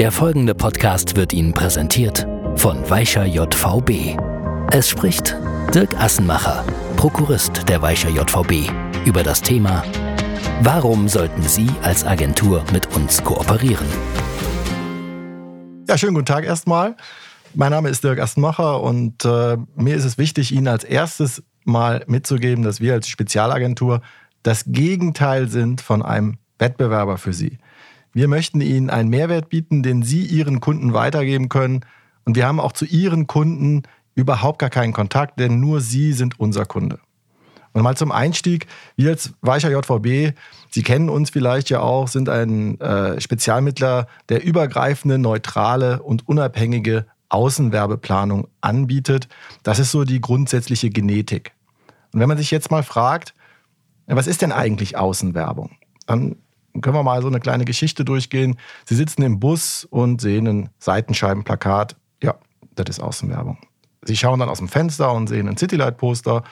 Der folgende Podcast wird Ihnen präsentiert von Weicher JVB. Es spricht Dirk Assenmacher, Prokurist der Weicher JVB, über das Thema Warum sollten Sie als Agentur mit uns kooperieren? Ja, schönen guten Tag erstmal. Mein Name ist Dirk Assenmacher und äh, mir ist es wichtig, Ihnen als erstes mal mitzugeben, dass wir als Spezialagentur das Gegenteil sind von einem Wettbewerber für Sie. Wir möchten Ihnen einen Mehrwert bieten, den Sie Ihren Kunden weitergeben können. Und wir haben auch zu Ihren Kunden überhaupt gar keinen Kontakt, denn nur Sie sind unser Kunde. Und mal zum Einstieg, wir als Weicher JVB, Sie kennen uns vielleicht ja auch, sind ein äh, Spezialmittler, der übergreifende, neutrale und unabhängige Außenwerbeplanung anbietet. Das ist so die grundsätzliche Genetik. Und wenn man sich jetzt mal fragt, was ist denn eigentlich Außenwerbung? Dann können wir mal so eine kleine Geschichte durchgehen. Sie sitzen im Bus und sehen ein Seitenscheibenplakat. Ja, das ist Außenwerbung. Sie schauen dann aus dem Fenster und sehen ein Citylight-Poster.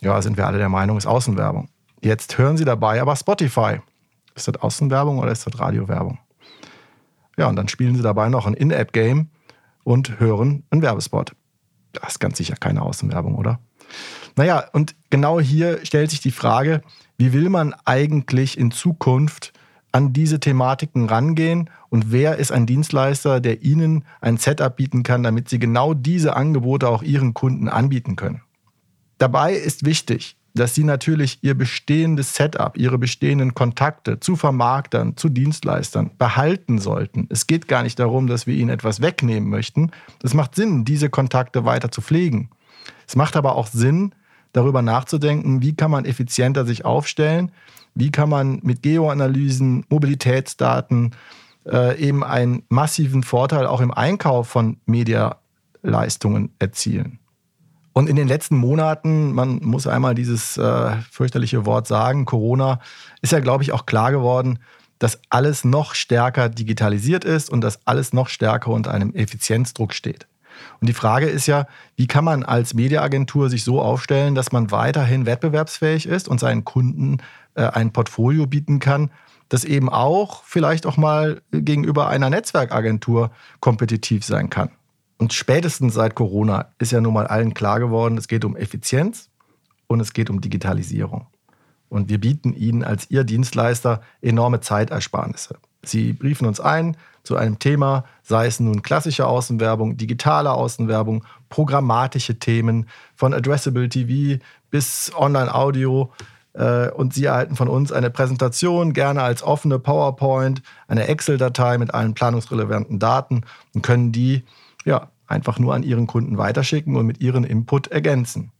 Ja, sind wir alle der Meinung, ist Außenwerbung. Jetzt hören Sie dabei aber Spotify. Ist das Außenwerbung oder ist das Radiowerbung? Ja, und dann spielen Sie dabei noch ein In-App-Game und hören einen Werbespot. Das ist ganz sicher keine Außenwerbung, oder? Naja, und genau hier stellt sich die Frage, wie will man eigentlich in Zukunft an diese Thematiken rangehen und wer ist ein Dienstleister, der Ihnen ein Setup bieten kann, damit Sie genau diese Angebote auch Ihren Kunden anbieten können. Dabei ist wichtig, dass Sie natürlich Ihr bestehendes Setup, Ihre bestehenden Kontakte zu Vermarktern, zu Dienstleistern behalten sollten. Es geht gar nicht darum, dass wir Ihnen etwas wegnehmen möchten. Es macht Sinn, diese Kontakte weiter zu pflegen. Es macht aber auch Sinn, darüber nachzudenken, wie kann man effizienter sich aufstellen, wie kann man mit Geoanalysen, Mobilitätsdaten äh, eben einen massiven Vorteil auch im Einkauf von Medialeistungen erzielen. Und in den letzten Monaten, man muss einmal dieses äh, fürchterliche Wort sagen, Corona, ist ja, glaube ich, auch klar geworden, dass alles noch stärker digitalisiert ist und dass alles noch stärker unter einem Effizienzdruck steht. Und die Frage ist ja, wie kann man als Mediaagentur sich so aufstellen, dass man weiterhin wettbewerbsfähig ist und seinen Kunden äh, ein Portfolio bieten kann, das eben auch vielleicht auch mal gegenüber einer Netzwerkagentur kompetitiv sein kann. Und spätestens seit Corona ist ja nun mal allen klar geworden, es geht um Effizienz und es geht um Digitalisierung. Und wir bieten Ihnen als Ihr Dienstleister enorme Zeitersparnisse. Sie briefen uns ein zu einem Thema, sei es nun klassische Außenwerbung, digitale Außenwerbung, programmatische Themen von Addressable TV bis Online-Audio. Äh, und Sie erhalten von uns eine Präsentation, gerne als offene PowerPoint, eine Excel-Datei mit allen planungsrelevanten Daten und können die ja, einfach nur an Ihren Kunden weiterschicken und mit Ihren Input ergänzen.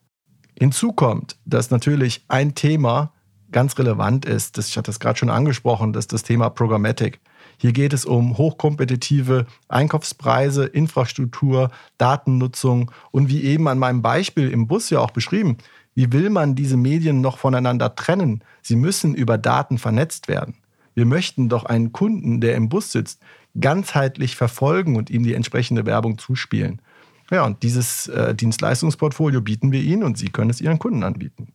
Hinzu kommt, dass natürlich ein Thema ganz relevant ist, das, ich hatte das gerade schon angesprochen, das ist das Thema Programmatic. Hier geht es um hochkompetitive Einkaufspreise, Infrastruktur, Datennutzung und wie eben an meinem Beispiel im Bus ja auch beschrieben, wie will man diese Medien noch voneinander trennen? Sie müssen über Daten vernetzt werden. Wir möchten doch einen Kunden, der im Bus sitzt, ganzheitlich verfolgen und ihm die entsprechende Werbung zuspielen. Ja, und dieses äh, Dienstleistungsportfolio bieten wir Ihnen und Sie können es Ihren Kunden anbieten.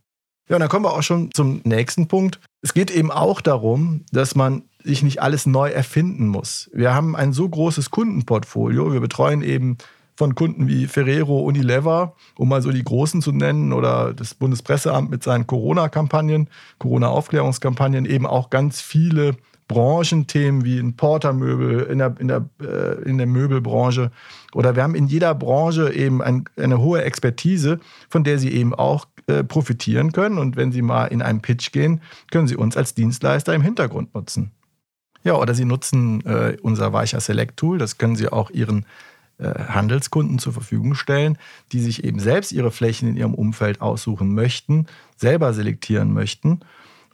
Ja, und dann kommen wir auch schon zum nächsten Punkt. Es geht eben auch darum, dass man sich nicht alles neu erfinden muss. Wir haben ein so großes Kundenportfolio. Wir betreuen eben von Kunden wie Ferrero, Unilever, um mal so die Großen zu nennen, oder das Bundespresseamt mit seinen Corona-Kampagnen, Corona-Aufklärungskampagnen, eben auch ganz viele Branchenthemen wie ein Portermöbel in der, in, der, äh, in der Möbelbranche. Oder wir haben in jeder Branche eben ein, eine hohe Expertise, von der Sie eben auch äh, profitieren können. Und wenn Sie mal in einen Pitch gehen, können Sie uns als Dienstleister im Hintergrund nutzen. Ja, oder Sie nutzen äh, unser Weicher Select Tool. Das können Sie auch Ihren äh, Handelskunden zur Verfügung stellen, die sich eben selbst ihre Flächen in ihrem Umfeld aussuchen möchten, selber selektieren möchten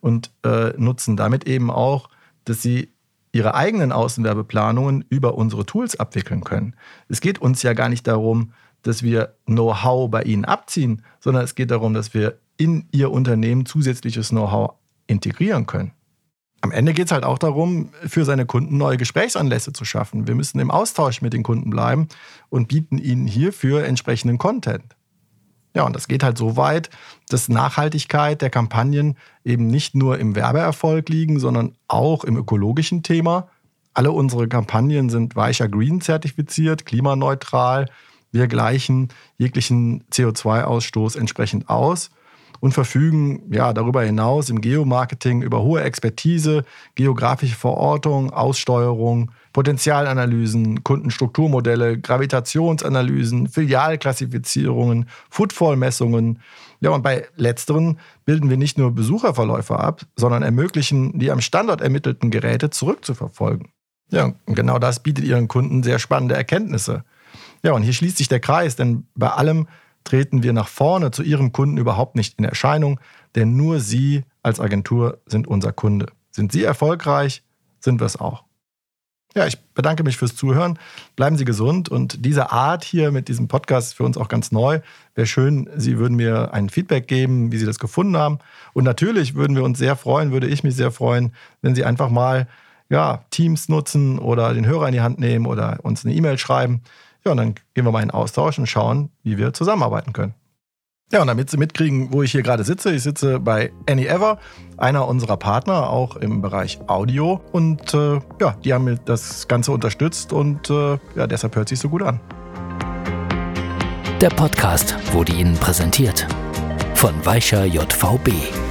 und äh, nutzen damit eben auch, dass sie ihre eigenen Außenwerbeplanungen über unsere Tools abwickeln können. Es geht uns ja gar nicht darum, dass wir Know-how bei ihnen abziehen, sondern es geht darum, dass wir in ihr Unternehmen zusätzliches Know-how integrieren können. Am Ende geht es halt auch darum, für seine Kunden neue Gesprächsanlässe zu schaffen. Wir müssen im Austausch mit den Kunden bleiben und bieten ihnen hierfür entsprechenden Content. Ja, und das geht halt so weit, dass Nachhaltigkeit der Kampagnen eben nicht nur im Werbeerfolg liegen, sondern auch im ökologischen Thema, Alle unsere Kampagnen sind Weicher Green zertifiziert, klimaneutral. Wir gleichen jeglichen CO2-Ausstoß entsprechend aus und verfügen ja darüber hinaus im Geomarketing über hohe Expertise, geografische Verortung, Aussteuerung, Potenzialanalysen, Kundenstrukturmodelle, Gravitationsanalysen, Filialklassifizierungen, Footfall-Messungen. Ja, und bei letzteren bilden wir nicht nur Besucherverläufe ab, sondern ermöglichen, die am Standort ermittelten Geräte zurückzuverfolgen. Ja, und genau das bietet Ihren Kunden sehr spannende Erkenntnisse. Ja, und hier schließt sich der Kreis, denn bei allem treten wir nach vorne zu Ihrem Kunden überhaupt nicht in Erscheinung, denn nur Sie als Agentur sind unser Kunde. Sind Sie erfolgreich, sind wir es auch. Ja, ich bedanke mich fürs Zuhören. Bleiben Sie gesund und diese Art hier mit diesem Podcast ist für uns auch ganz neu. Wäre schön, Sie würden mir ein Feedback geben, wie Sie das gefunden haben. Und natürlich würden wir uns sehr freuen, würde ich mich sehr freuen, wenn Sie einfach mal ja, Teams nutzen oder den Hörer in die Hand nehmen oder uns eine E-Mail schreiben. Ja, und dann gehen wir mal in Austausch und schauen, wie wir zusammenarbeiten können. Ja, und damit Sie mitkriegen, wo ich hier gerade sitze, ich sitze bei AnyEver, einer unserer Partner, auch im Bereich Audio. Und äh, ja, die haben mir das Ganze unterstützt und äh, ja, deshalb hört sich so gut an. Der Podcast wurde Ihnen präsentiert von Weischer JVB.